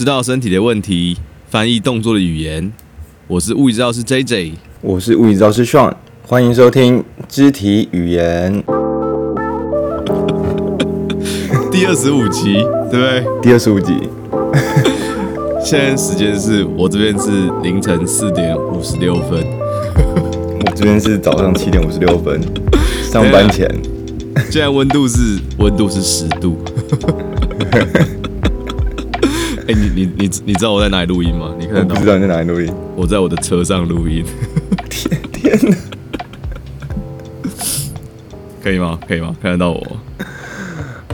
知道身体的问题，翻译动作的语言。我是物理治疗师 JJ，我是物理治疗师 Sean，欢迎收听肢体语言 第二十五集，对不对？第二十五集。现在时间是我这边是凌晨四点五十六分，我这边是早上七点五十六分，上班前。现在温度是温度是十度。哎、欸，你你你你知道我在哪里录音吗？你看得到？不知道你在哪里录音？我在我的车上录音。天天哪！可以吗？可以吗？看得到我？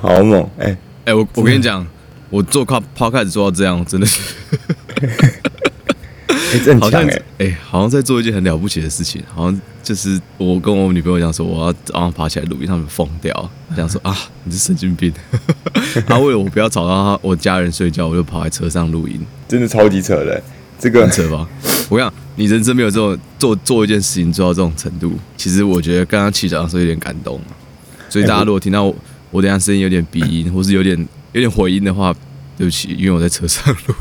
好猛！哎、欸、哎、欸，我我跟你讲，我做靠 podcast 做到这样，真的是。哎、欸，这很强哎！好像在做一件很了不起的事情，好像就是我跟我女朋友讲说，我要早上爬起来录音，他们疯掉，想说啊，你是神经病。他为了我不要吵到他我家人睡觉，我就跑在车上录音，真的超级扯的，这个很扯吧？我讲，你人生没有这种做做一件事情做到这种程度，其实我觉得刚刚起床的时候有点感动。所以大家如果听到我我等下声音有点鼻音，或是有点有点回音的话，对不起，因为我在车上录。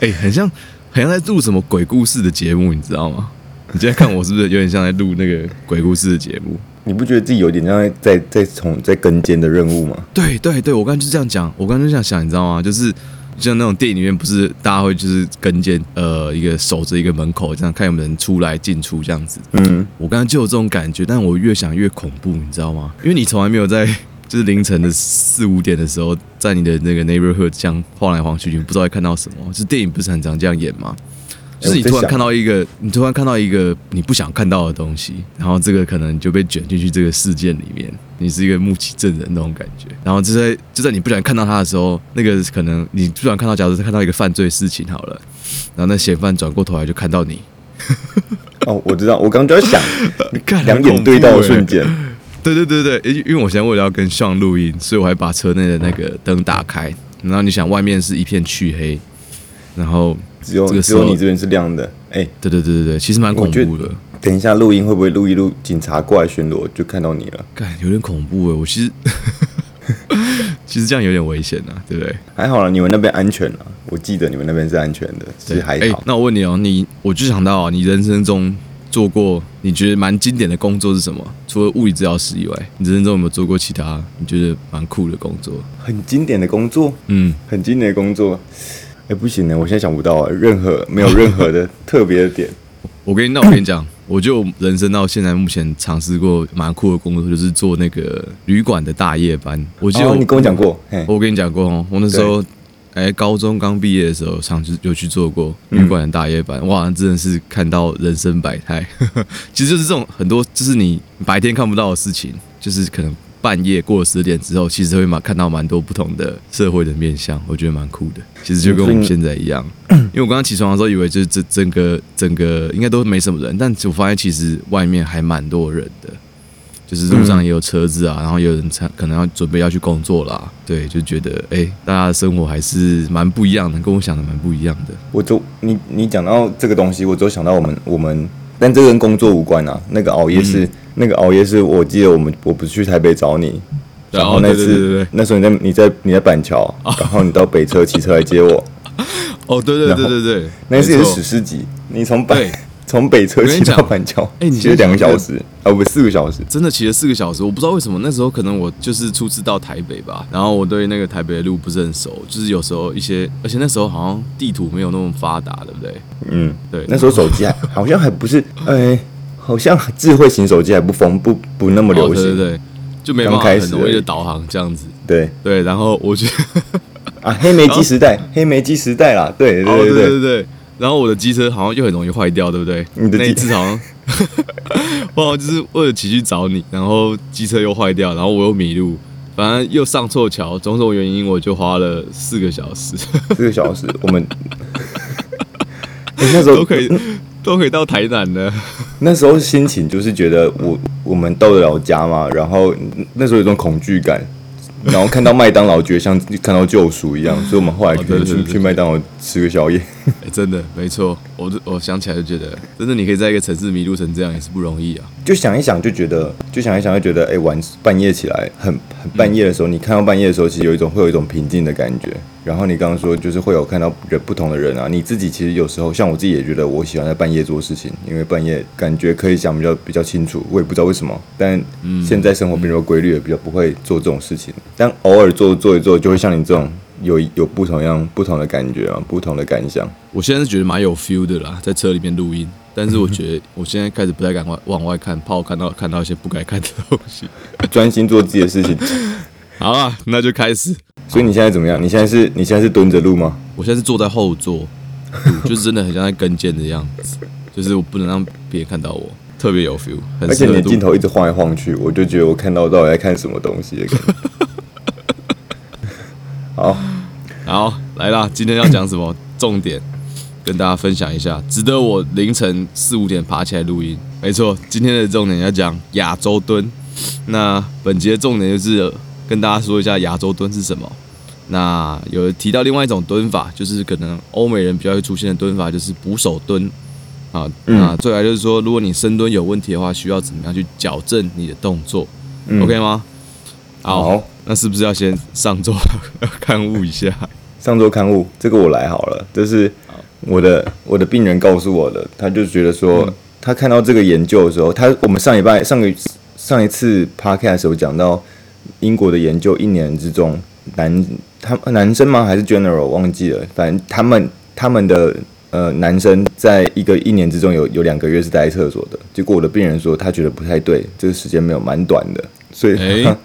哎、欸，很像。好像在录什么鬼故事的节目，你知道吗？你今天看我是不是有点像在录那个鬼故事的节目？你不觉得自己有点像在在从在跟监的任务吗？对对对，我刚才就这样讲，我刚才就这样想，你知道吗？就是像那种电影里面，不是大家会就是跟监，呃，一个守着一个门口，这样看有没有人出来进出这样子。嗯，我刚才就有这种感觉，但我越想越恐怖，你知道吗？因为你从来没有在。就是凌晨的四五点的时候，在你的那个 neighborhood 这样晃来晃去，你不知道会看到什么。就是电影不是很常这样演吗？就是你突然看到一个，你突然看到一个你不想看到的东西，然后这个可能就被卷进去这个事件里面，你是一个目击证人那种感觉。然后就在就在你不想看到他的时候，那个可能你不想看到，假如是看到一个犯罪事情好了，然后那嫌犯转过头来就看到你。哦，我知道，我刚刚就在想，两眼对到的瞬间。对对对对，因因为我现在为了要跟 Sean 录音，所以我还把车内的那个灯打开。然后你想，外面是一片黢黑，然后只有只有你这边是亮的。哎，对对对对对，其实蛮恐怖的。等一下录音会不会录一录，警察过来巡逻就看到你了？干，有点恐怖哎！我其实 其实这样有点危险啊，对不对？还好了，你们那边安全啊。我记得你们那边是安全的，其实还好。那我问你哦，你我就想到啊，你人生中。做过你觉得蛮经典的工作是什么？除了物理治疗师以外，你人生中有没有做过其他你觉得蛮酷的工作？很经典的工作，嗯，很经典的工作。哎、欸，不行呢，我现在想不到啊，任何没有任何的特别的点。我跟你那我跟你讲，我就人生到现在目前尝试过蛮酷的工作，就是做那个旅馆的大夜班。我记得、哦、你跟我讲过，我跟你讲过哦，我那时候。哎，高中刚毕业的时候，上次有去做过旅馆的大夜班，嗯、哇，真的是看到人生百态。其实就是这种很多，就是你白天看不到的事情，就是可能半夜过了十点之后，其实会蛮看到蛮多不同的社会的面相，我觉得蛮酷的。其实就跟我们现在一样，因为我刚刚起床的时候，以为就是这整个整个应该都没什么人，但我发现其实外面还蛮多人的。就是路上也有车子啊，嗯、然后也有人可能要准备要去工作啦，对，就觉得哎、欸，大家的生活还是蛮不一样的，跟我想的蛮不一样的。我就你你讲到这个东西，我只有想到我们我们，但这跟工作无关啊。那个熬夜是、嗯、那个熬夜是我记得我们我不是去台北找你，然后那次、哦、对对对对那时候你在你在你在板桥，哦、然后你到北车骑车来接我。哦，对对对对对，那次也是史诗级，你从北。从北车骑到板桥，哎，你骑了两个小时，哦不，四个小时，真的骑了四个小时。我不知道为什么那时候可能我就是初次到台北吧，然后我对那个台北的路不是很熟，就是有时候一些，而且那时候好像地图没有那么发达，对不对？嗯，对。那时候手机还 好像还不是，哎，好像智慧型手机还不风不不那么流行，对对对，就没办法很容易的导航这样子。对对，然后我觉得啊，黑莓机时代，黑莓机时代啦，对对对对对对。然后我的机车好像又很容易坏掉，对不对？你的那一次好像，我好像就是为了骑去找你，然后机车又坏掉，然后我又迷路，反正又上错桥，种种原因，我就花了四个小时。四个小时，我们、欸、那时候都可以都可以到台南的。那时候心情就是觉得我我们到得了家嘛，然后那时候有种恐惧感。然后看到麦当劳，觉得像看到救赎一样，所以我们后来可以去去麦当劳吃个宵夜。欸、真的没错，我我想起来就觉得，真的你可以在一个城市迷路成这样也是不容易啊。就想一想就觉得，就想一想就觉得，哎、欸，晚半夜起来很很半夜的时候，嗯、你看到半夜的时候，其实有一种会有一种平静的感觉。然后你刚刚说就是会有看到人不同的人啊，你自己其实有时候像我自己也觉得我喜欢在半夜做事情，因为半夜感觉可以想比较比较清楚。我也不知道为什么，但现在生活比较规律也，比较不会做这种事情。但偶尔做做一做，就会像你这种有有不同样不同的感觉啊，不同的感想。我现在是觉得蛮有 feel 的啦，在车里面录音。但是我觉得 我现在开始不太敢往往外看，怕我看到看到一些不该看的东西。专心做自己的事情。好啊，那就开始。所以你现在怎么样？你现在是你现在是蹲着录吗？我现在是坐在后座，就是真的很像在跟监的样子，就是我不能让别人看到我，特别有 feel。而且你的镜头一直晃来晃去，我就觉得我看到到底在看什么东西的感觉。好，好，来啦，今天要讲什么 重点？跟大家分享一下，值得我凌晨四五点爬起来录音。没错，今天的重点要讲亚洲蹲。那本节的重点就是跟大家说一下亚洲蹲是什么。那有提到另外一种蹲法，就是可能欧美人比较会出现的蹲法，就是捕手蹲。啊，那再来就是说，如果你深蹲有问题的话，需要怎么样去矫正你的动作？嗯，OK 吗？好，好，那是不是要先上座 勘误一下？上座勘误，这个我来好了，这是。我的我的病人告诉我的，他就觉得说，嗯、他看到这个研究的时候，他我们上礼拜上个上一次 podcast 有讲到英国的研究，一年之中男他男生吗？还是 general 忘记了，反正他们他们的呃男生在一个一年之中有有两个月是待在厕所的，结果我的病人说他觉得不太对，这个时间没有蛮短的，所以，欸、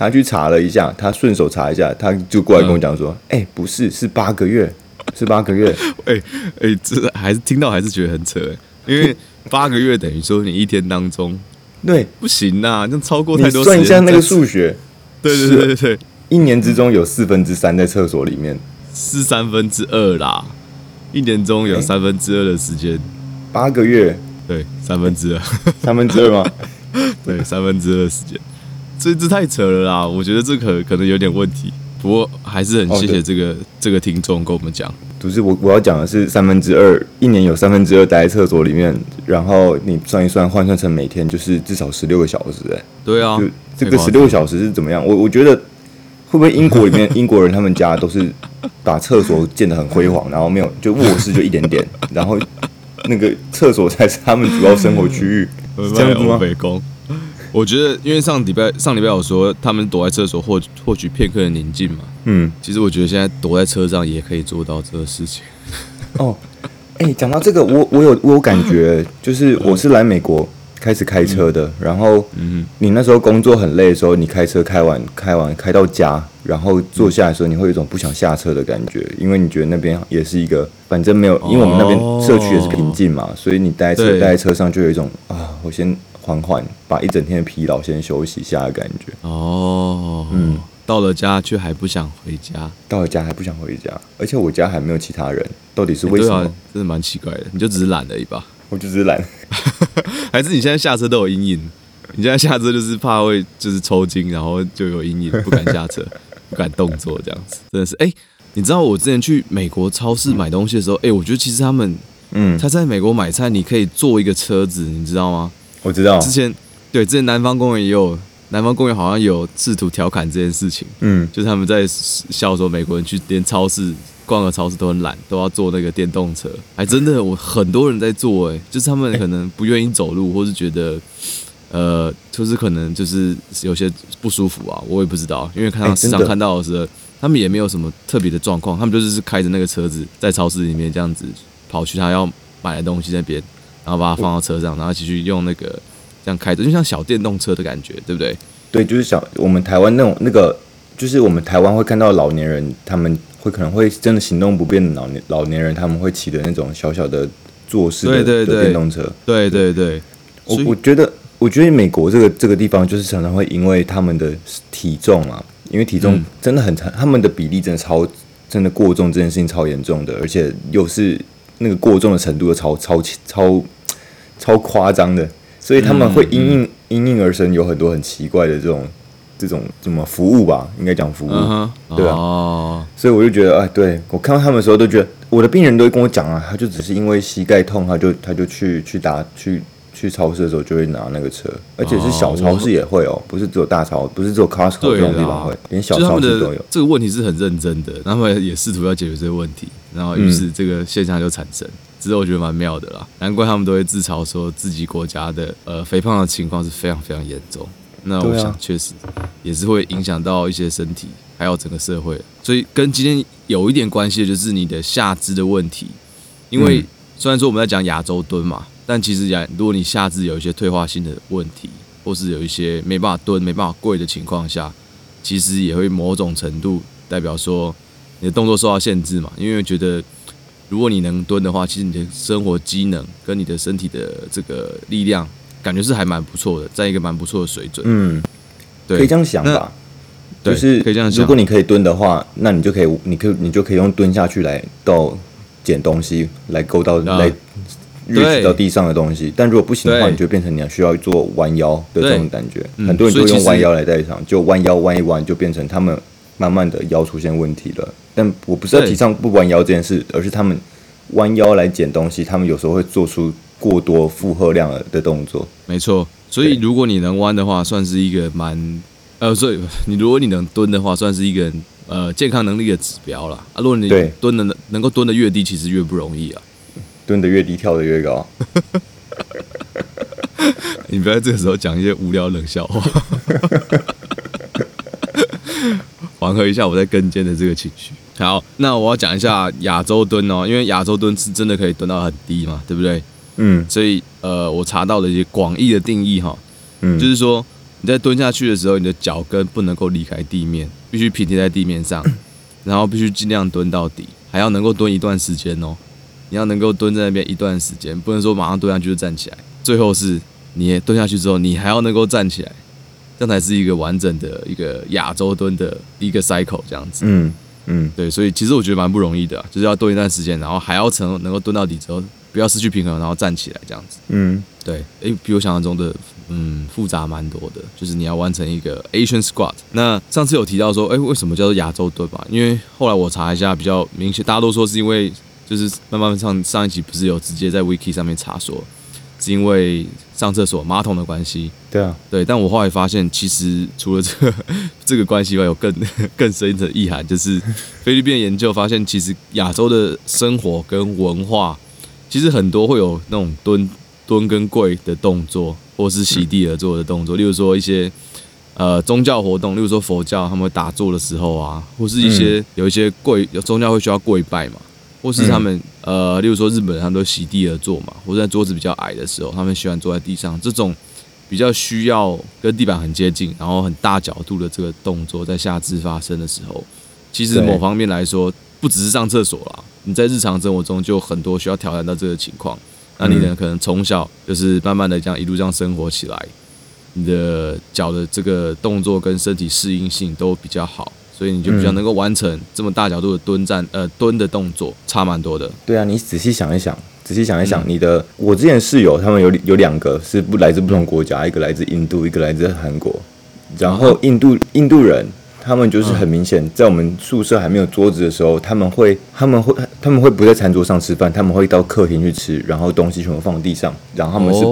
他去查了一下，他顺手查一下，他就过来跟我讲说，哎、嗯。欸，不是，是八个月。是八个月，哎 哎、欸欸，这还是听到还是觉得很扯，因为八个月等于说你一天当中，对，不行呐，那超过太多。算一下那个数学，对对对对对，一年之中有四分之三在厕所里面，是三分之二啦，一年中有三分之二的时间，八个月，对，三分之二，三分之二吗？对，三分之二时间，这这太扯了啦，我觉得这可可能有点问题。不过还是很谢谢这个、哦、这个听众跟我们讲，不是我我要讲的是三分之二，一年有三分之二待在厕所里面，然后你算一算换算成每天就是至少十六个小时哎，对啊，就这个十六个小时是怎么样？我我觉得会不会英国里面 英国人他们家都是把厕所建得很辉煌，然后没有就卧室就一点点，然后那个厕所才是他们主要生活区域，是这样子吗？我觉得，因为上礼拜上礼拜我说他们躲在厕所获获取片刻的宁静嘛。嗯，其实我觉得现在躲在车上也可以做到这个事情。哦，哎、欸，讲到这个，我我有我有感觉，就是我是来美国开始开车的，嗯、然后嗯，你那时候工作很累的时候，你开车开完开完开到家，然后坐下来的时候，你会有一种不想下车的感觉，因为你觉得那边也是一个反正没有，因为我们那边社区也是平静嘛，所以你待在车待在车上就有一种啊，我先。缓缓把一整天的疲劳先休息一下的感觉。哦，嗯，到了家却还不想回家，到了家还不想回家，而且我家还没有其他人，到底是为什么？欸啊、真的蛮奇怪的。你就只是懒而已吧？我就只是懒，还是你现在下车都有阴影？你现在下车就是怕会就是抽筋，然后就有阴影，不敢下车，不敢动作这样子。真的是，哎、欸，你知道我之前去美国超市买东西的时候，哎、我觉得其实他们，嗯，他在美国买菜，你可以坐一个车子，你知道吗？我知道，之前对之前南方公园也有，南方公园好像有试图调侃这件事情，嗯，就是他们在笑说美国人去连超市逛个超市都很懒，都要坐那个电动车，还真的我很多人在坐，哎，就是他们可能不愿意走路，或是觉得呃，就是可能就是有些不舒服啊，我也不知道，因为看到时常看到的时候，他们也没有什么特别的状况，他们就是开着那个车子在超市里面这样子跑去他要买的东西那边。然后把它放到车上，然后继续用那个这样开着，就像小电动车的感觉，对不对？对，就是小我们台湾那种那个，就是我们台湾会看到老年人，他们会可能会真的行动不便的老年老年人，他们会骑的那种小小的坐式的，对对对，电动车。对对对，我我觉得我觉得美国这个这个地方就是常常会因为他们的体重啊，因为体重真的很长，他们的比例真的超真的过重，这件事情超严重的，而且又是。那个过重的程度都超超超超夸张的，所以他们会因应因应而生，有很多很奇怪的这种这种什么服务吧，应该讲服务，uh. 对吧？哦，所以我就觉得，哎，对我看到他们的时候，都觉得我的病人都会跟我讲啊，他就只是因为膝盖痛，他就他就去去打去去超市的时候就会拿那个车，而且是小超市也会哦，不是只有大超，不是只有 Costco 这种地方会，连小超市都有。这个问题是很认真的，他们也试图要解决这个问题，然后于是这个现象就产生。之后我觉得蛮妙的啦，难怪他们都会自嘲说自己国家的呃肥胖的情况是非常非常严重。那我想确实也是会影响到一些身体，还有整个社会。所以跟今天有一点关系的就是你的下肢的问题，因为虽然说我们在讲亚洲蹲嘛，但其实讲如果你下肢有一些退化性的问题，或是有一些没办法蹲、没办法跪的情况下，其实也会某种程度代表说你的动作受到限制嘛，因为觉得。如果你能蹲的话，其实你的生活机能跟你的身体的这个力量，感觉是还蛮不错的，在一个蛮不错的水准。嗯，对，可以这样想吧。就是可以这样想。如果你可以蹲的话，那你就可以，你可以，你就可以用蹲下去来到捡东西，来勾到来 reach 到地上的东西。但如果不行的话，你就变成你要需要做弯腰的这种感觉。很多人都用弯腰来代偿，就弯腰弯一弯，就变成他们。慢慢的腰出现问题了，但我不是要提倡不弯腰这件事，而是他们弯腰来捡东西，他们有时候会做出过多负荷量的动作。没错，所以如果你能弯的话，算是一个蛮呃，所以 你如果你能蹲的话，算是一个呃健康能力的指标啦啊。如果你蹲的能能够蹲的越低，其实越不容易啊。蹲的越低，跳的越高。你不要这个时候讲一些无聊冷笑话。缓和一下我在跟肩的这个情绪。好，那我要讲一下亚洲蹲哦，因为亚洲蹲是真的可以蹲到很低嘛，对不对？嗯。所以呃，我查到了一些广义的定义哈，嗯，就是说你在蹲下去的时候，你的脚跟不能够离开地面，必须平贴在地面上，然后必须尽量蹲到底，还要能够蹲一段时间哦。你要能够蹲在那边一段时间，不能说马上蹲下去就站起来。最后是你蹲下去之后，你还要能够站起来。这样才是一个完整的一个亚洲蹲的一个 cycle 这样子，嗯嗯，对，所以其实我觉得蛮不容易的，就是要蹲一段时间，然后还要成能够蹲到底之后，不要失去平衡，然后站起来这样子，嗯，对，诶，比我想象中的嗯复杂蛮多的，就是你要完成一个 Asian squat。那上次有提到说，诶，为什么叫做亚洲蹲吧？因为后来我查一下，比较明显，大家都说是因为就是慢慢上上一集不是有直接在 wiki 上面查说。是因为上厕所马桶的关系，对啊，对，但我后来发现，其实除了这个 这个关系外，有更更深的意涵，就是 菲律宾研究发现，其实亚洲的生活跟文化，其实很多会有那种蹲蹲跟跪的动作，或是席地而坐的动作，例如说一些呃宗教活动，例如说佛教他们会打坐的时候啊，或是一些有一些跪有宗教会需要跪拜嘛。或是他们、嗯、呃，例如说日本人，他们都席地而坐嘛，或者在桌子比较矮的时候，他们喜欢坐在地上。这种比较需要跟地板很接近，然后很大角度的这个动作，在下肢发生的时候，其实某方面来说，不只是上厕所啦，你在日常生活中就很多需要挑战到这个情况。那你呢，可能从小就是慢慢的这样一路这样生活起来，你的脚的这个动作跟身体适应性都比较好。所以你就比较能够完成这么大角度的蹲站，呃，蹲的动作差蛮多的。对啊，你仔细想一想，仔细想一想，你的我之前室友他们有有两个是不来自不同国家，一个来自印度，一个来自韩国。然后印度印度人他们就是很明显，在我们宿舍还没有桌子的时候，他们会他们会他们会不在餐桌上吃饭，他们会到客厅去吃，然后东西全部放地上，然后他们是。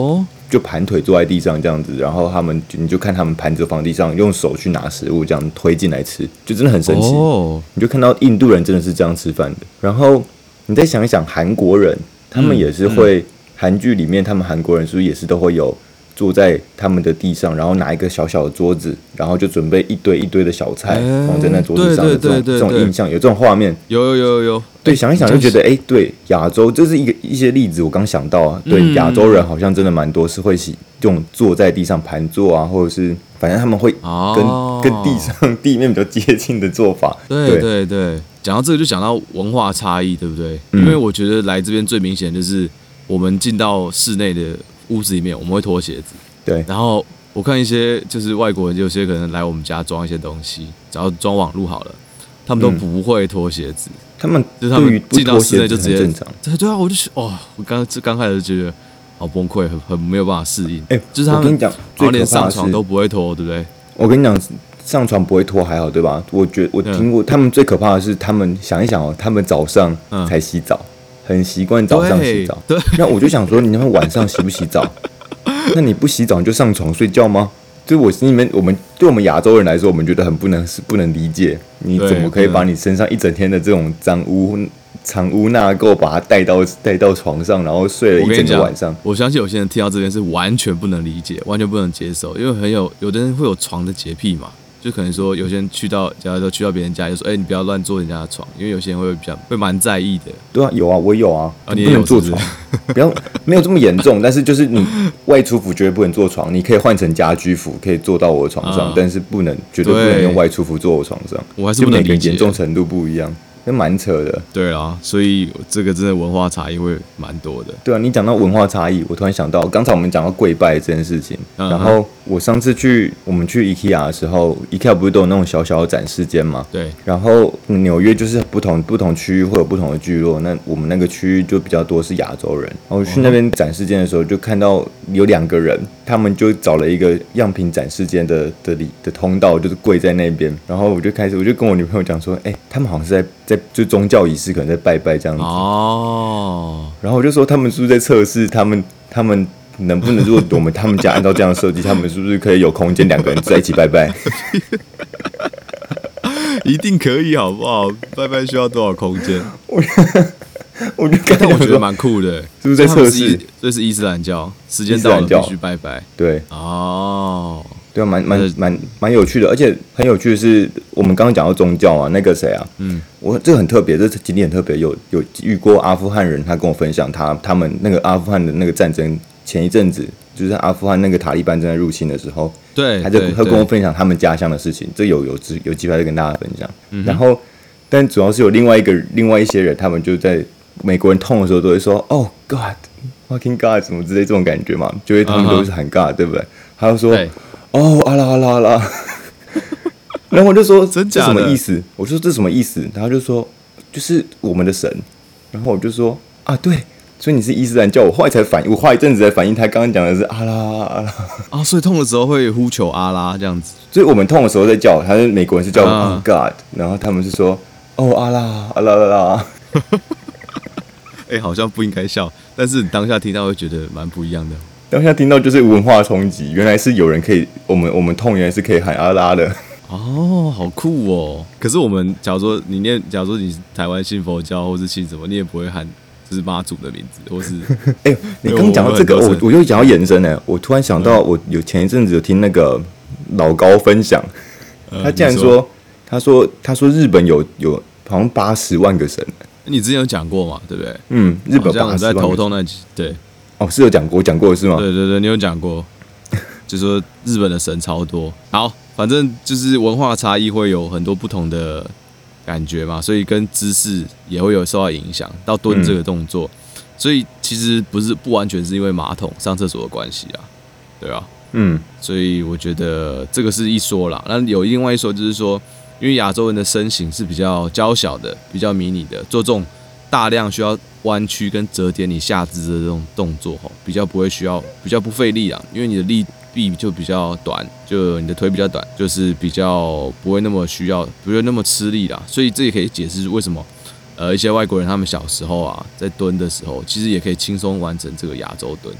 就盘腿坐在地上这样子，然后他们就你就看他们盘着放地上，用手去拿食物这样推进来吃，就真的很神奇。Oh. 你就看到印度人真的是这样吃饭的。然后你再想一想，韩国人他们也是会，韩剧里面他们韩国人是不是也是都会有？坐在他们的地上，然后拿一个小小的桌子，然后就准备一堆一堆的小菜放在那桌子上的这种这种印象，有这种画面，有有有有。对，想一想就觉得，哎，对，亚洲这是一个一些例子，我刚想到啊，对，亚洲人好像真的蛮多是会喜这种坐在地上盘坐啊，或者是反正他们会跟跟地上地面比较接近的做法。对对对，讲到这个就讲到文化差异，对不对？因为我觉得来这边最明显就是我们进到室内的。屋子里面我们会脱鞋子，对。然后我看一些就是外国人，有些可能来我们家装一些东西，只要装网路好了，他们都不会脱鞋子。他们就是他们进到室内就直接正常。对对啊，我就哦，我刚这刚开始就觉得好崩溃，很很没有办法适应。哎，就是他们，我跟你讲，然后连上床都不会脱，对不对？我跟你讲，上床不会脱还好，对吧？我觉我听过，他们最可怕的是，他们想一想哦，他们早上才洗澡。很习惯早上洗澡，对，那我就想说，你那晚上洗不洗澡？那你不洗澡你就上床睡觉吗？就我心里面，我们对我们亚洲人来说，我们觉得很不能是不能理解，你怎么可以把你身上一整天的这种脏污、藏污纳垢，把它带到带到床上，然后睡了一整个晚上我？我相信有些人听到这边是完全不能理解，完全不能接受，因为很有有的人会有床的洁癖嘛。就可能说，有些人去到，假如说去到别人家，就说：“哎、欸，你不要乱坐人家的床，因为有些人会比较会蛮在意的。”对啊，有啊，我有啊，啊你也有不能坐床，不要没有这么严重，但是就是你外出服绝对不能坐床，你可以换成家居服，可以坐到我的床上，啊、但是不能绝对不能用外出服坐我床上。我还是不能理解，严重程度不一样。那蛮扯的，对啊，所以这个真的文化差异会蛮多的。对啊，你讲到文化差异，我突然想到，刚才我们讲到跪拜这件事情。嗯、然后我上次去我们去 IKEA 的时候，IKEA 不是都有那种小小的展示间吗？对。然后纽约就是不同不同区域会有不同的聚落，那我们那个区域就比较多是亚洲人。然后去那边展示间的时候，就看到有两个人，他们就找了一个样品展示间的的里的通道，就是跪在那边。然后我就开始，我就跟我女朋友讲说，哎，他们好像是在。在就宗教仪式，可能在拜拜这样子哦。然后我就说，他们是不是在测试他们他们能不能？如果我们他们家按照这样设计，他们是不是可以有空间两个人在一起拜拜？一定可以，好不好？拜拜需要多少空间？我我就感觉我觉得蛮酷的，是不是在测试？这是伊斯兰教，时间到了必须拜拜。对哦。对啊，蛮蛮蛮蛮有趣的，而且很有趣的是，我们刚刚讲到宗教啊，那个谁啊，嗯，我这个很特别，这经历很特别，有有遇过阿富汗人，他跟我分享他他们那个阿富汗的那个战争前一阵子，就是阿富汗那个塔利班正在入侵的时候，对，他就他跟我分享他们家乡的事情，这有有有有机会再跟大家分享。嗯、然后，但主要是有另外一个另外一些人，他们就在美国人痛的时候都会说，哦，God，fucking God，什么之类这种感觉嘛，就会他们都是很 God，、uh huh. 对不对？他就说。哦，阿拉阿拉阿拉，然后我就说这什么意思？我说这什么意思？然后就说就是我们的神。然后我就说啊，对，所以你是伊斯兰教。我后来才反应，我花一阵子才反应，他刚刚讲的是阿拉阿拉啊，所以痛的时候会呼求阿拉这样子。所以我们痛的时候在叫，他是美国人是叫 God，然后他们是说哦阿拉阿拉阿拉。哎，好像不应该笑，但是你当下听到会觉得蛮不一样的。当下听到就是文化冲击，原来是有人可以，我们我们痛原来是可以喊阿拉的哦，好酷哦！可是我们假如说你念，假如说你是台湾信佛教或是信什么，你也不会喊就是妈祖的名字，或是 哎、欸，你刚讲到这个，我我就想要延伸呢。我突然想到，我有前一阵子有听那个老高分享，他竟然说，说他说他说日本有有好像八十万个神，你之前有讲过嘛？对不对？嗯，日本八十万在头痛那集对。哦，是有讲过，讲过是吗？对对对，你有讲过，就说日本的神超多。好，反正就是文化差异会有很多不同的感觉嘛，所以跟姿势也会有受到影响。到蹲这个动作，嗯、所以其实不是不完全是因为马桶上厕所的关系啊，对啊，嗯，所以我觉得这个是一说啦。那有另外一说就是说，因为亚洲人的身形是比较娇小的，比较迷你的，做这种大量需要。弯曲跟折叠你下肢的这种动作吼，比较不会需要，比较不费力啊，因为你的力臂就比较短，就你的腿比较短，就是比较不会那么需要，不会那么吃力啦。所以这也可以解释为什么，呃，一些外国人他们小时候啊，在蹲的时候，其实也可以轻松完成这个亚洲蹲。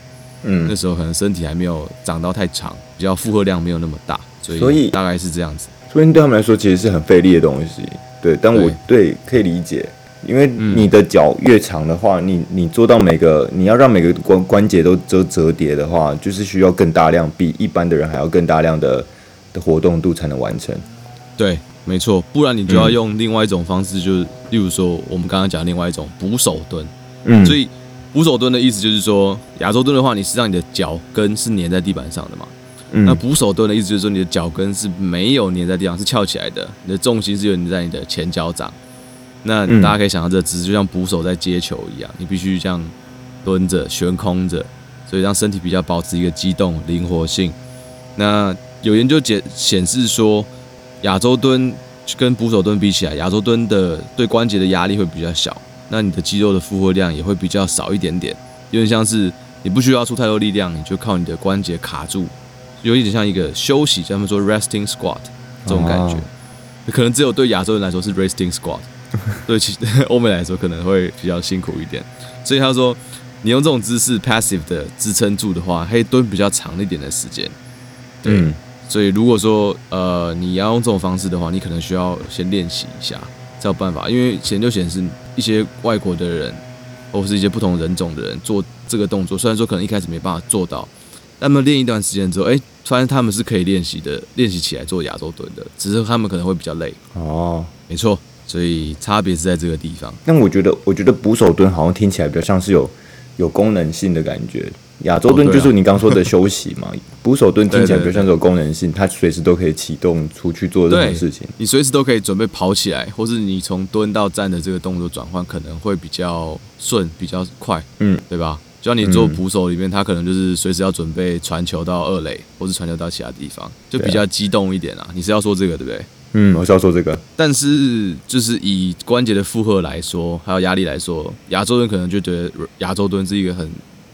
嗯，那时候可能身体还没有长到太长，比较负荷量没有那么大，所以大概是这样子。所以，对他们来说，其实是很费力的东西。对，但我对，对可以理解。因为你的脚越长的话，你你做到每个你要让每个关关节都折折叠的话，就是需要更大量，比一般的人还要更大量的的活动度才能完成。对，没错，不然你就要用另外一种方式，就是例如说我们刚刚讲另外一种捕手蹲。嗯，所以捕手蹲的意思就是说，亚洲蹲的话，你是让你的脚跟是粘在地板上的嘛？嗯，那捕手蹲的意思就是说，你的脚跟是没有粘在地上，是翘起来的，你的重心是有粘在你的前脚掌。那大家可以想到，这姿势就像捕手在接球一样，你必须这样蹲着悬空着，所以让身体比较保持一个机动灵活性。那有研究解显示说，亚洲蹲跟捕手蹲比起来，亚洲蹲的对关节的压力会比较小，那你的肌肉的负荷量也会比较少一点点，有点像是你不需要出太多力量，你就靠你的关节卡住，有一点像一个休息，叫他们说 resting squat 这种感觉，可能只有对亚洲人来说是 resting squat。对其 欧美来说可能会比较辛苦一点，所以他说，你用这种姿势 passive 的支撑住的话，可以蹲比较长一点的时间。对，嗯、所以如果说呃你要用这种方式的话，你可能需要先练习一下才有办法。因为研究显示一些外国的人或是一些不同人种的人做这个动作，虽然说可能一开始没办法做到，但他们练一段时间之后，哎、欸，发现他们是可以练习的，练习起来做亚洲蹲的，只是他们可能会比较累。哦，没错，所以差别是在这个地方。但我觉得，我觉得捕手蹲好像听起来比较像是有有功能性的感觉。亚洲蹲就是你刚说的休息嘛，捕手蹲听起来比较像是有功能性，它随时都可以启动出去做任何事情。你随时都可以准备跑起来，或是你从蹲到站的这个动作转换可能会比较顺、比较快，嗯，对吧？就像你做捕手里面，他可能就是随时要准备传球到二垒，或是传球到其他地方，就比较激动一点啊。你是要说这个对不对？嗯，我是要说这个。但是就是以关节的负荷来说，还有压力来说，亚洲人可能就觉得亚洲蹲是一个很。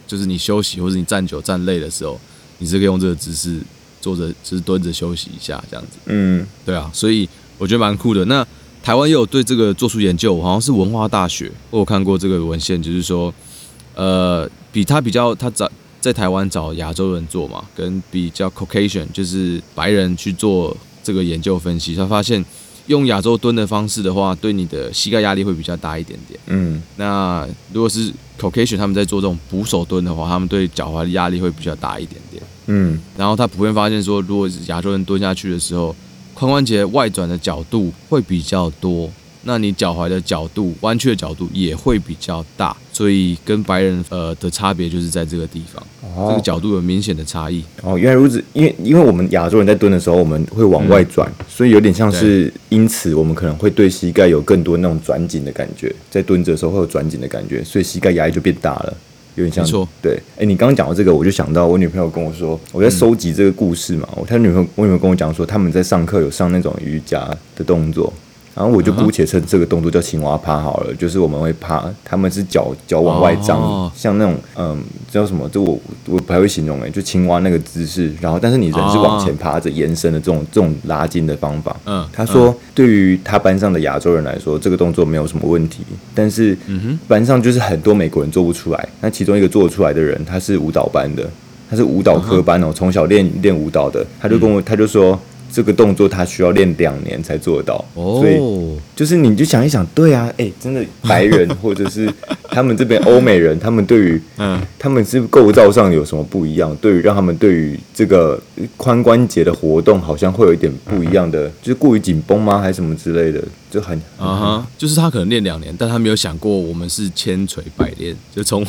就是你休息或者你站久站累的时候，你是可以用这个姿势坐着，就是蹲着休息一下这样子。嗯，对啊，所以我觉得蛮酷的。那台湾也有对这个做出研究，好像是文化大学，我有看过这个文献，就是说，呃，比他比较他找在台湾找亚洲人做嘛，跟比较 Caucasian 就是白人去做这个研究分析，他发现。用亚洲蹲的方式的话，对你的膝盖压力会比较大一点点。嗯，那如果是 Caucasian 他们在做这种捕手蹲的话，他们对脚踝的压力会比较大一点点。嗯，然后他普遍发现说，如果是亚洲人蹲下去的时候，髋关节外转的角度会比较多。那你脚踝的角度弯曲的角度也会比较大，所以跟白人呃的差别就是在这个地方，哦、这个角度有明显的差异。哦，原来如此，因为因为我们亚洲人在蹲的时候，我们会往外转，嗯、所以有点像是因此我们可能会对膝盖有更多那种转紧的感觉，在蹲着的时候会有转紧的感觉，所以膝盖压力就变大了，有点像。没错，对。哎、欸，你刚刚讲到这个，我就想到我女朋友跟我说，我在收集这个故事嘛，我、嗯、他女朋友我女朋友跟我讲说，他们在上课有上那种瑜伽的动作。然后我就姑且称这个动作叫青蛙趴好了，就是我们会趴，他们是脚脚往外张，像那种嗯，叫什么？这我我不太会形容诶，就青蛙那个姿势。然后，但是你人是往前趴着延伸的这种这种拉筋的方法。嗯，他说对于他班上的亚洲人来说，这个动作没有什么问题，但是班上就是很多美国人做不出来。那其中一个做出来的人，他是舞蹈班的，他是舞蹈科班哦，从小练练舞蹈的，他就跟我他就说。这个动作他需要练两年才做得到，所以就是你就想一想，对啊，哎，真的白人或者是他们这边欧美人，他们对于 嗯，他们是构造上有什么不一样？对于让他们对于这个髋关节的活动好像会有一点不一样的，就是过于紧绷吗？还是什么之类的？就很啊哈，就是他可能练两年，但他没有想过我们是千锤百炼，就从。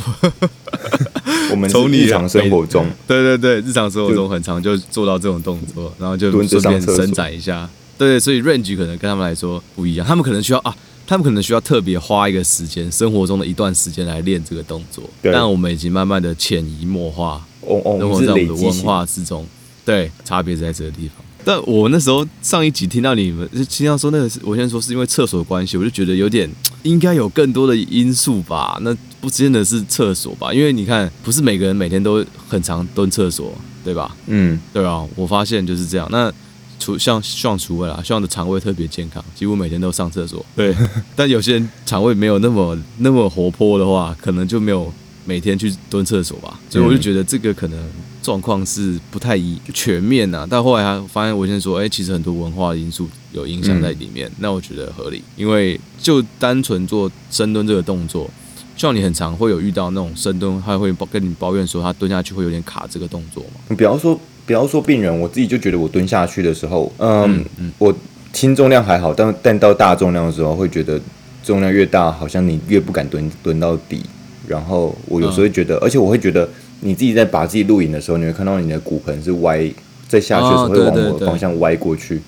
我们从日常生活中，对对对，日常生活中很常就做到这种动作，然后就顺便伸展一下。对，所以 range 可能跟他们来说不一样，他们可能需要啊，他们可能需要特别花一个时间，生活中的一段时间来练这个动作。但我们已经慢慢的潜移默化，生活在我们的文化之中。对，差别在这个地方。但我那时候上一集听到你们就经常说那个，我先说是因为厕所的关系，我就觉得有点应该有更多的因素吧。那不真的是厕所吧？因为你看，不是每个人每天都很常蹲厕所，对吧？嗯，对啊。我发现就是这样。那除像像除了啦，像的肠胃特别健康，几乎每天都上厕所。对，但有些人肠胃没有那么那么活泼的话，可能就没有每天去蹲厕所吧。所以我就觉得这个可能。状况是不太一全面呐、啊，但后来他发现，我先说，哎、欸，其实很多文化因素有影响在里面，嗯、那我觉得合理，因为就单纯做深蹲这个动作，像你很常会有遇到那种深蹲，他会跟你抱怨说他蹲下去会有点卡这个动作嘛。你不要说，不要说病人，我自己就觉得我蹲下去的时候，嗯，嗯嗯我轻重量还好，但但到大重量的时候，会觉得重量越大，好像你越不敢蹲蹲到底，然后我有时候会觉得，嗯、而且我会觉得。你自己在把自己录影的时候，你会看到你的骨盆是歪，在下去的时候会往我的方向歪过去。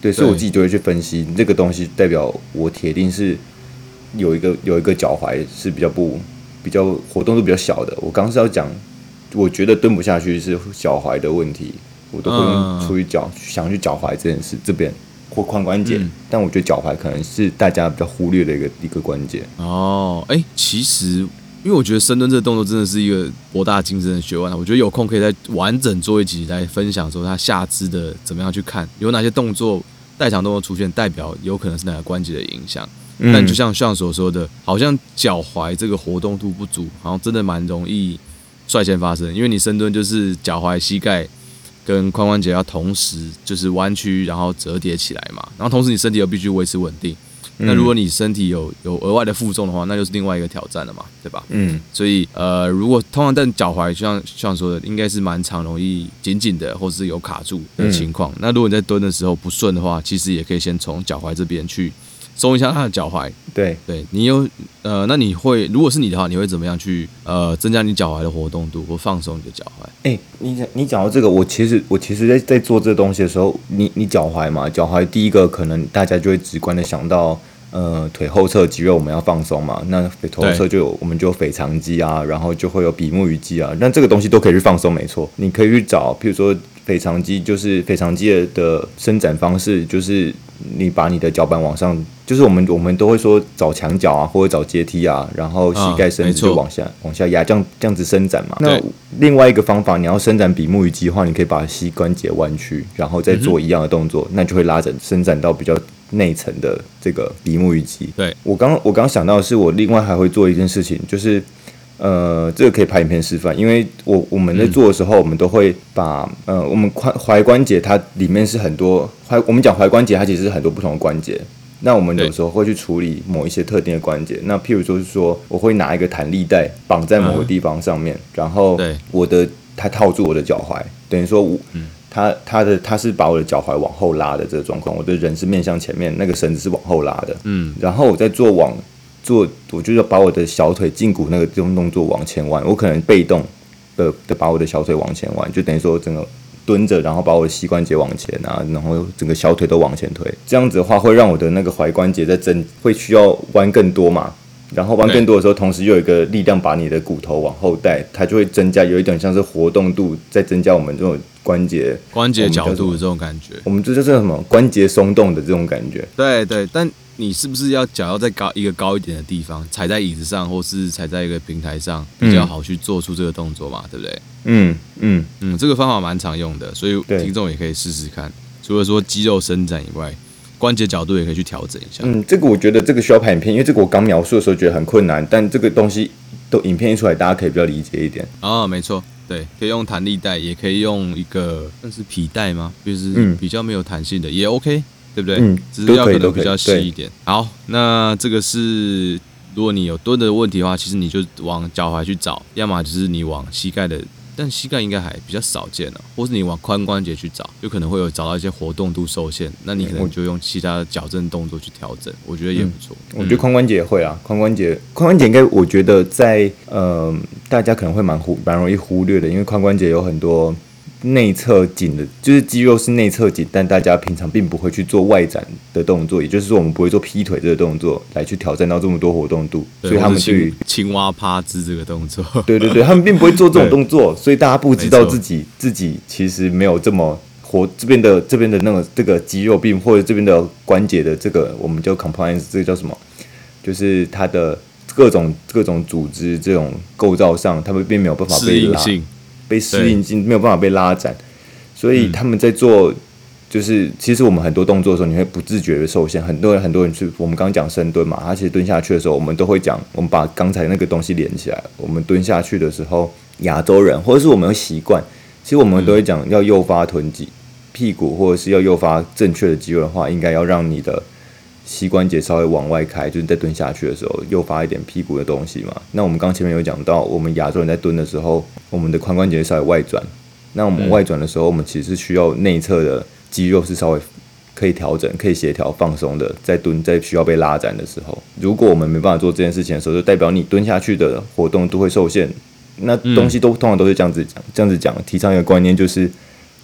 对，所以我自己就会去分析这个东西，代表我铁定是有一个有一个脚踝是比较不比较活动度比较小的。我刚是要讲，我觉得蹲不下去是脚踝的问题，我都会用出于脚想去脚踝这件事这边或髋关节，但我觉得脚踝可能是大家比较忽略的一个一个关节。哦，哎，其实。因为我觉得深蹲这个动作真的是一个博大精深的学问，我觉得有空可以再完整做一集来分享说它下肢的怎么样去看，有哪些动作代偿动作出现，代表有可能是哪个关节的影响。嗯、但就像像所说的，好像脚踝这个活动度不足，好像真的蛮容易率先发生。因为你深蹲就是脚踝、膝盖跟髋关节要同时就是弯曲，然后折叠起来嘛，然后同时你身体又必须维持稳定。那如果你身体有有额外的负重的话，那就是另外一个挑战了嘛，对吧？嗯，所以呃，如果通常但脚踝就像像说的，应该是蛮常容易紧紧的，或是有卡住的情况。嗯、那如果你在蹲的时候不顺的话，其实也可以先从脚踝这边去松一下他的脚踝。对，对你有呃，那你会如果是你的话，你会怎么样去呃增加你脚踝的活动度或放松你的脚踝？哎、欸，你讲你讲到这个，我其实我其实在在做这个东西的时候，你你脚踝嘛，脚踝第一个可能大家就会直观的想到。呃，腿后侧肌肉我们要放松嘛，那腿后侧就有我们就有腓肠肌啊，然后就会有比目鱼肌啊，那这个东西都可以去放松，没错。你可以去找，譬如说腓肠肌，就是腓肠肌的伸展方式，就是你把你的脚板往上，就是我们我们都会说找墙角啊，或者找阶梯啊，然后膝盖伸直就往下、啊、往下压，这样这样子伸展嘛。那另外一个方法，你要伸展比目鱼肌的话，你可以把膝关节弯曲，然后再做一样的动作，嗯、那就会拉整伸展到比较。内层的这个比目鱼肌，对，我刚我刚想到的是，我另外还会做一件事情，就是呃，这个可以拍影片示范，因为我我们在做的时候，我们都会把呃，我们髋踝关节它里面是很多踝，我们讲踝关节它其实是很多不同的关节，那我们有时候会去处理某一些特定的关节，那譬如说是说，我会拿一个弹力带绑在某个地方上面，然后我的它套住我的脚踝，等于说我嗯。他他的他是把我的脚踝往后拉的这个状况，我的人是面向前面，那个绳子是往后拉的，嗯，然后我在做往做，我就要把我的小腿胫骨那个这种动作往前弯，我可能被动的的把我的小腿往前弯，就等于说整个蹲着，然后把我的膝关节往前啊，然后整个小腿都往前推，这样子的话会让我的那个踝关节在增，会需要弯更多嘛。然后弯更多的时候，同时又有一个力量把你的骨头往后带，它就会增加，有一点像是活动度在增加我们这种关节关节角度的这种感觉。我们这就是什么关节松动的这种感觉。对对，但你是不是要脚要在高一个高一点的地方，踩在椅子上，或是踩在一个平台上，比较好去做出这个动作嘛？对不对？嗯嗯嗯，这个方法蛮常用的，所以听众也可以试试看。除了说肌肉伸展以外。关节角度也可以去调整一下。嗯，这个我觉得这个需要拍影片，因为这个我刚描述的时候觉得很困难，但这个东西都影片一出来，大家可以比较理解一点。哦，没错，对，可以用弹力带，也可以用一个算是皮带吗？就是比较没有弹性的，嗯、也 OK，对不对？嗯，只是要可能比较细一点。好，那这个是如果你有蹲的问题的话，其实你就往脚踝去找，要么就是你往膝盖的。但膝盖应该还比较少见了，或是你往髋关节去找，有可能会有找到一些活动度受限，那你可能就用其他的矫正动作去调整，我觉得也不错。嗯、我觉得髋关节也会啊，髋关节，髋关节应该我觉得在呃，大家可能会蛮忽蛮容易忽略的，因为髋关节有很多。内侧紧的，就是肌肉是内侧紧，但大家平常并不会去做外展的动作，也就是说，我们不会做劈腿这个动作来去挑战到这么多活动度，所以他们去青蛙趴姿这个动作，对对对，他们并不会做这种动作，所以大家不知道自己自己其实没有这么活，这边的这边的那个这个肌肉病或者这边的关节的这个我们叫 compliance，这个叫什么？就是它的各种各种组织这种构造上，他们并没有办法被拉。被适应性没有办法被拉展，所以他们在做，就是其实我们很多动作的时候，你会不自觉的受限。很多人很多人去我们刚刚讲深蹲嘛，他其实蹲下去的时候，我们都会讲，我们把刚才那个东西连起来。我们蹲下去的时候，亚洲人或者是我们习惯，其实我们都会讲要诱发臀肌、屁股，或者是要诱发正确的肌肉的话，应该要让你的。膝关节稍微往外开，就是在蹲下去的时候，诱发一点屁股的东西嘛。那我们刚前面有讲到，我们亚洲人在蹲的时候，我们的髋关节稍微外转。那我们外转的时候，我们其实需要内侧的肌肉是稍微可以调整、可以协调、放松的。在蹲，在需要被拉展的时候，如果我们没办法做这件事情的时候，就代表你蹲下去的活动都会受限。那东西都通常都是这样子讲，这样子讲，提倡一个观念就是，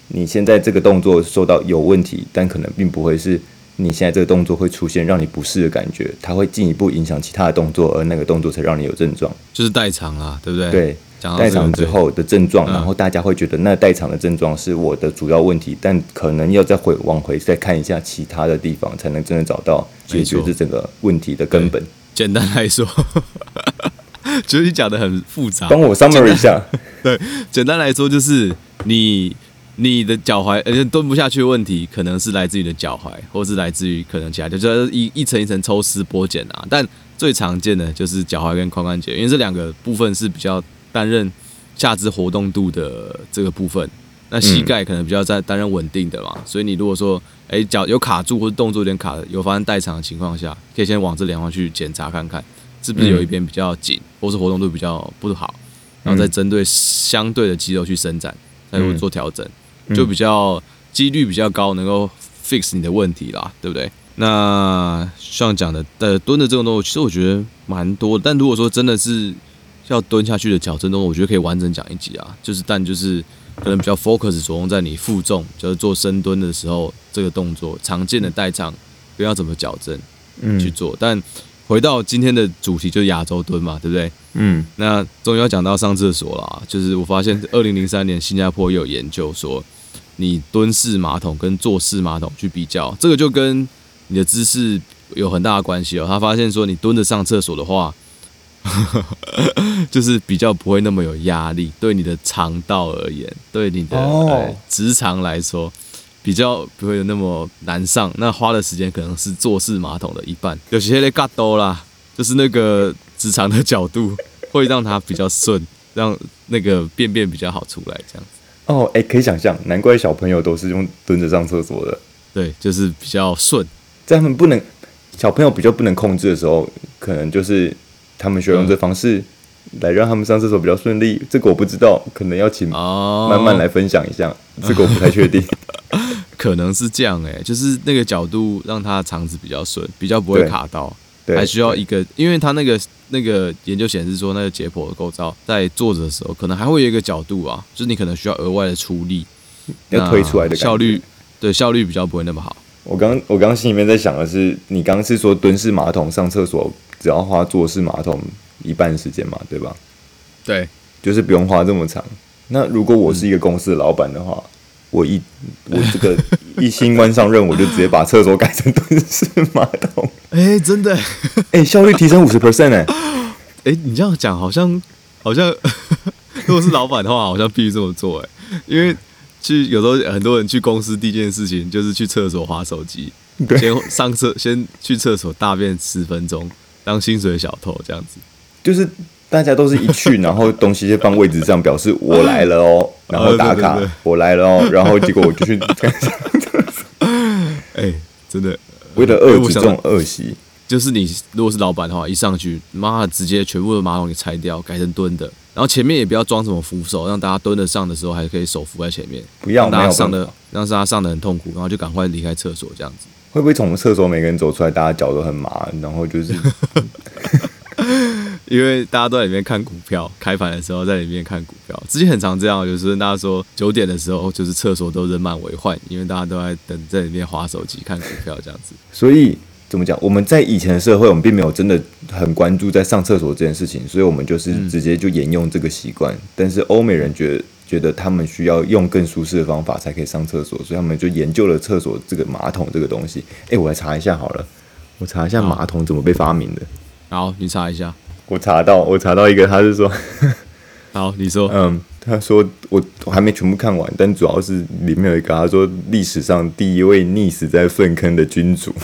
你现在这个动作受到有问题，但可能并不会是。你现在这个动作会出现让你不适的感觉，它会进一步影响其他的动作，而那个动作才让你有症状，就是代偿啊，对不对？对，代偿之后的症状，然后大家会觉得那代偿的症状是我的主要问题，但可能要再回往回再看一下其他的地方，才能真的找到解决这整个问题的根本。简单来说，觉得你讲的很复杂，帮我 summary 一下。对，简单来说就是你。你的脚踝而且蹲不下去的问题，可能是来自于你的脚踝，或是来自于可能其他，就是一一层一层抽丝剥茧啊。但最常见的就是脚踝跟髋关节，因为这两个部分是比较担任下肢活动度的这个部分。那膝盖可能比较在担任稳定的嘛，所以你如果说哎脚有卡住或者动作有点卡，有发生代偿的情况下，可以先往这两方去检查看看，是不是有一边比较紧，或是活动度比较不好，然后再针对相对的肌肉去伸展，再做调整。就比较几率比较高，能够 fix 你的问题啦，对不对？那像讲的，呃，蹲的这种动作，其实我觉得蛮多。但如果说真的是要蹲下去的矫正动作，我觉得可以完整讲一集啊。就是，但就是可能比较 focus 着重在你负重，就是做深蹲的时候这个动作常见的代偿，不要怎么矫正，嗯，去做。但回到今天的主题，就是亚洲蹲嘛，对不对？嗯。那终于要讲到上厕所了，就是我发现二零零三年新加坡也有研究说。你蹲式马桶跟坐式马桶去比较，这个就跟你的姿势有很大的关系哦。他发现说，你蹲着上厕所的话，就是比较不会那么有压力，对你的肠道而言，对你的直肠来说，比较不会有那么难上。那花的时间可能是坐式马桶的一半。有些咧嘎多啦，就是那个直肠的角度会让它比较顺，让那个便便比较好出来，这样子。哦，哎、欸，可以想象，难怪小朋友都是用蹲着上厕所的。对，就是比较顺。在他们不能小朋友比较不能控制的时候，可能就是他们需要用这方式来让他们上厕所比较顺利。嗯、这个我不知道，可能要请慢慢来分享一下。哦、这个我不太确定，可能是这样哎、欸，就是那个角度让他肠子比较顺，比较不会卡到。还需要一个，因为他那个那个研究显示说，那个解剖的构造在坐着的时候，可能还会有一个角度啊，就是你可能需要额外的出力，要推出来的效率，对效率比较不会那么好。我刚我刚刚心里面在想的是，你刚刚是说蹲式马桶上厕所只要花坐式马桶一半时间嘛，对吧？对，就是不用花这么长。那如果我是一个公司的老板的话，嗯、我一我这个一新官上任，我就直接把厕所改成蹲式马桶。哎、欸，真的，哎、欸，效率提升五十 percent 哎，哎、欸，你这样讲好像好像，如果是老板的话，好像必须这么做哎，因为去有时候很多人去公司第一件事情就是去厕所划手机，先上厕先去厕所大便十分钟，当薪水小偷这样子，就是大家都是一去，然后东西就放位置上，表示我来了哦，然后打卡，我来了哦，然后结果我就去上厕所，哎、欸，真的。为了遏制这种恶习，就是你如果是老板的话，一上去，妈的，直接全部的马桶给拆掉，改成蹲的，然后前面也不要装什么扶手，让大家蹲得上的时候还可以手扶在前面，不要让大家上的，让大家上的很痛苦，然后就赶快离开厕所这样子。会不会从厕所每个人走出来，大家脚都很麻，然后就是。因为大家都在里面看股票，开盘的时候在里面看股票，之前很常这样，就是大家说九点的时候，就是厕所都人满为患，因为大家都在等在里面划手机看股票这样子。所以怎么讲？我们在以前的社会，我们并没有真的很关注在上厕所这件事情，所以我们就是直接就沿用这个习惯。嗯、但是欧美人觉得觉得他们需要用更舒适的方法才可以上厕所，所以他们就研究了厕所这个马桶这个东西。哎，我来查一下好了，我查一下马桶怎么被发明的。好，你查一下。我查到，我查到一个，他是说，好，你说，嗯，他说我我还没全部看完，但主要是里面有一个，他说历史上第一位溺死在粪坑的君主，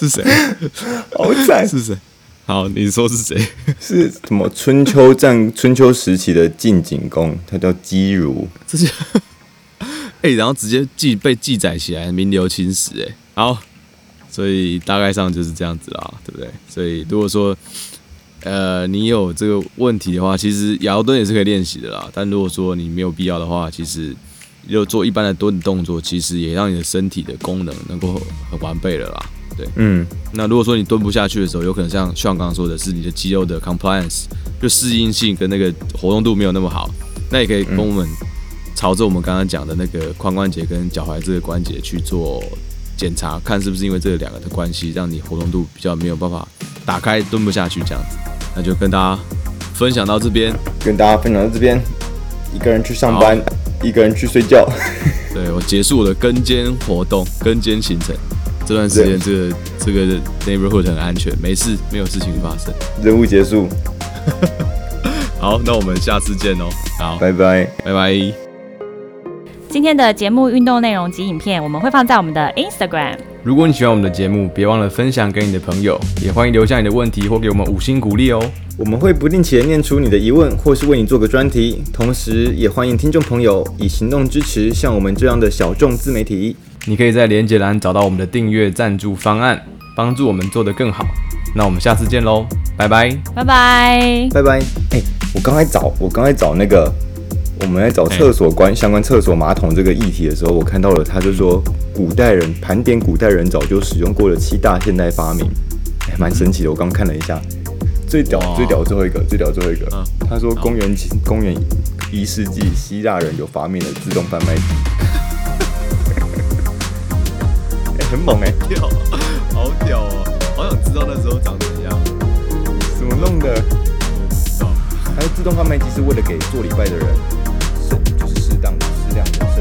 是谁？好惨，是谁？好，你说是谁？是什么春秋战春秋时期的晋景公，他叫姬如，这是。哎，然后直接记被记载起来，名留青史。哎，好，所以大概上就是这样子啦，对不对？所以如果说，呃，你有这个问题的话，其实摇蹲也是可以练习的啦。但如果说你没有必要的话，其实就做一般的蹲的动作，其实也让你的身体的功能能够很完备了啦。对，嗯。那如果说你蹲不下去的时候，有可能像像刚刚说的是你的肌肉的 compliance 就适应性跟那个活动度没有那么好，那也可以跟我们。朝着我们刚刚讲的那个髋关节跟脚踝这个关节去做检查，看是不是因为这两个的关系，让你活动度比较没有办法打开，蹲不下去这样子。那就跟大家分享到这边，跟大家分享到这边，一个人去上班，一个人去睡觉。对，我结束我的跟监活动，跟监行程。这段时间这个这个 neighborhood 很安全，没事，没有事情发生。任务结束。好，那我们下次见哦。好，拜拜，拜拜。今天的节目运动内容及影片，我们会放在我们的 Instagram。如果你喜欢我们的节目，别忘了分享给你的朋友，也欢迎留下你的问题或给我们五星鼓励哦。我们会不定期的念出你的疑问，或是为你做个专题，同时也欢迎听众朋友以行动支持像我们这样的小众自媒体。你可以在连接栏找到我们的订阅赞助方案，帮助我们做得更好。那我们下次见喽，拜拜，拜拜，拜拜。哎，我刚才找，我刚才找那个。我们在找厕所关相关厕所马桶这个议题的时候，我看到了，他就说古代人盘点古代人早就使用过的七大现代发明，还蛮神奇的。我刚看了一下，最屌最屌最后一个最屌最后一个，他说公元公元一世纪希腊人有发明了自动贩卖机，很猛哎，屌，好屌哦，好想知道那时候长怎样，怎么弄的？还有自动贩卖机是为了给做礼拜的人。适当的适量的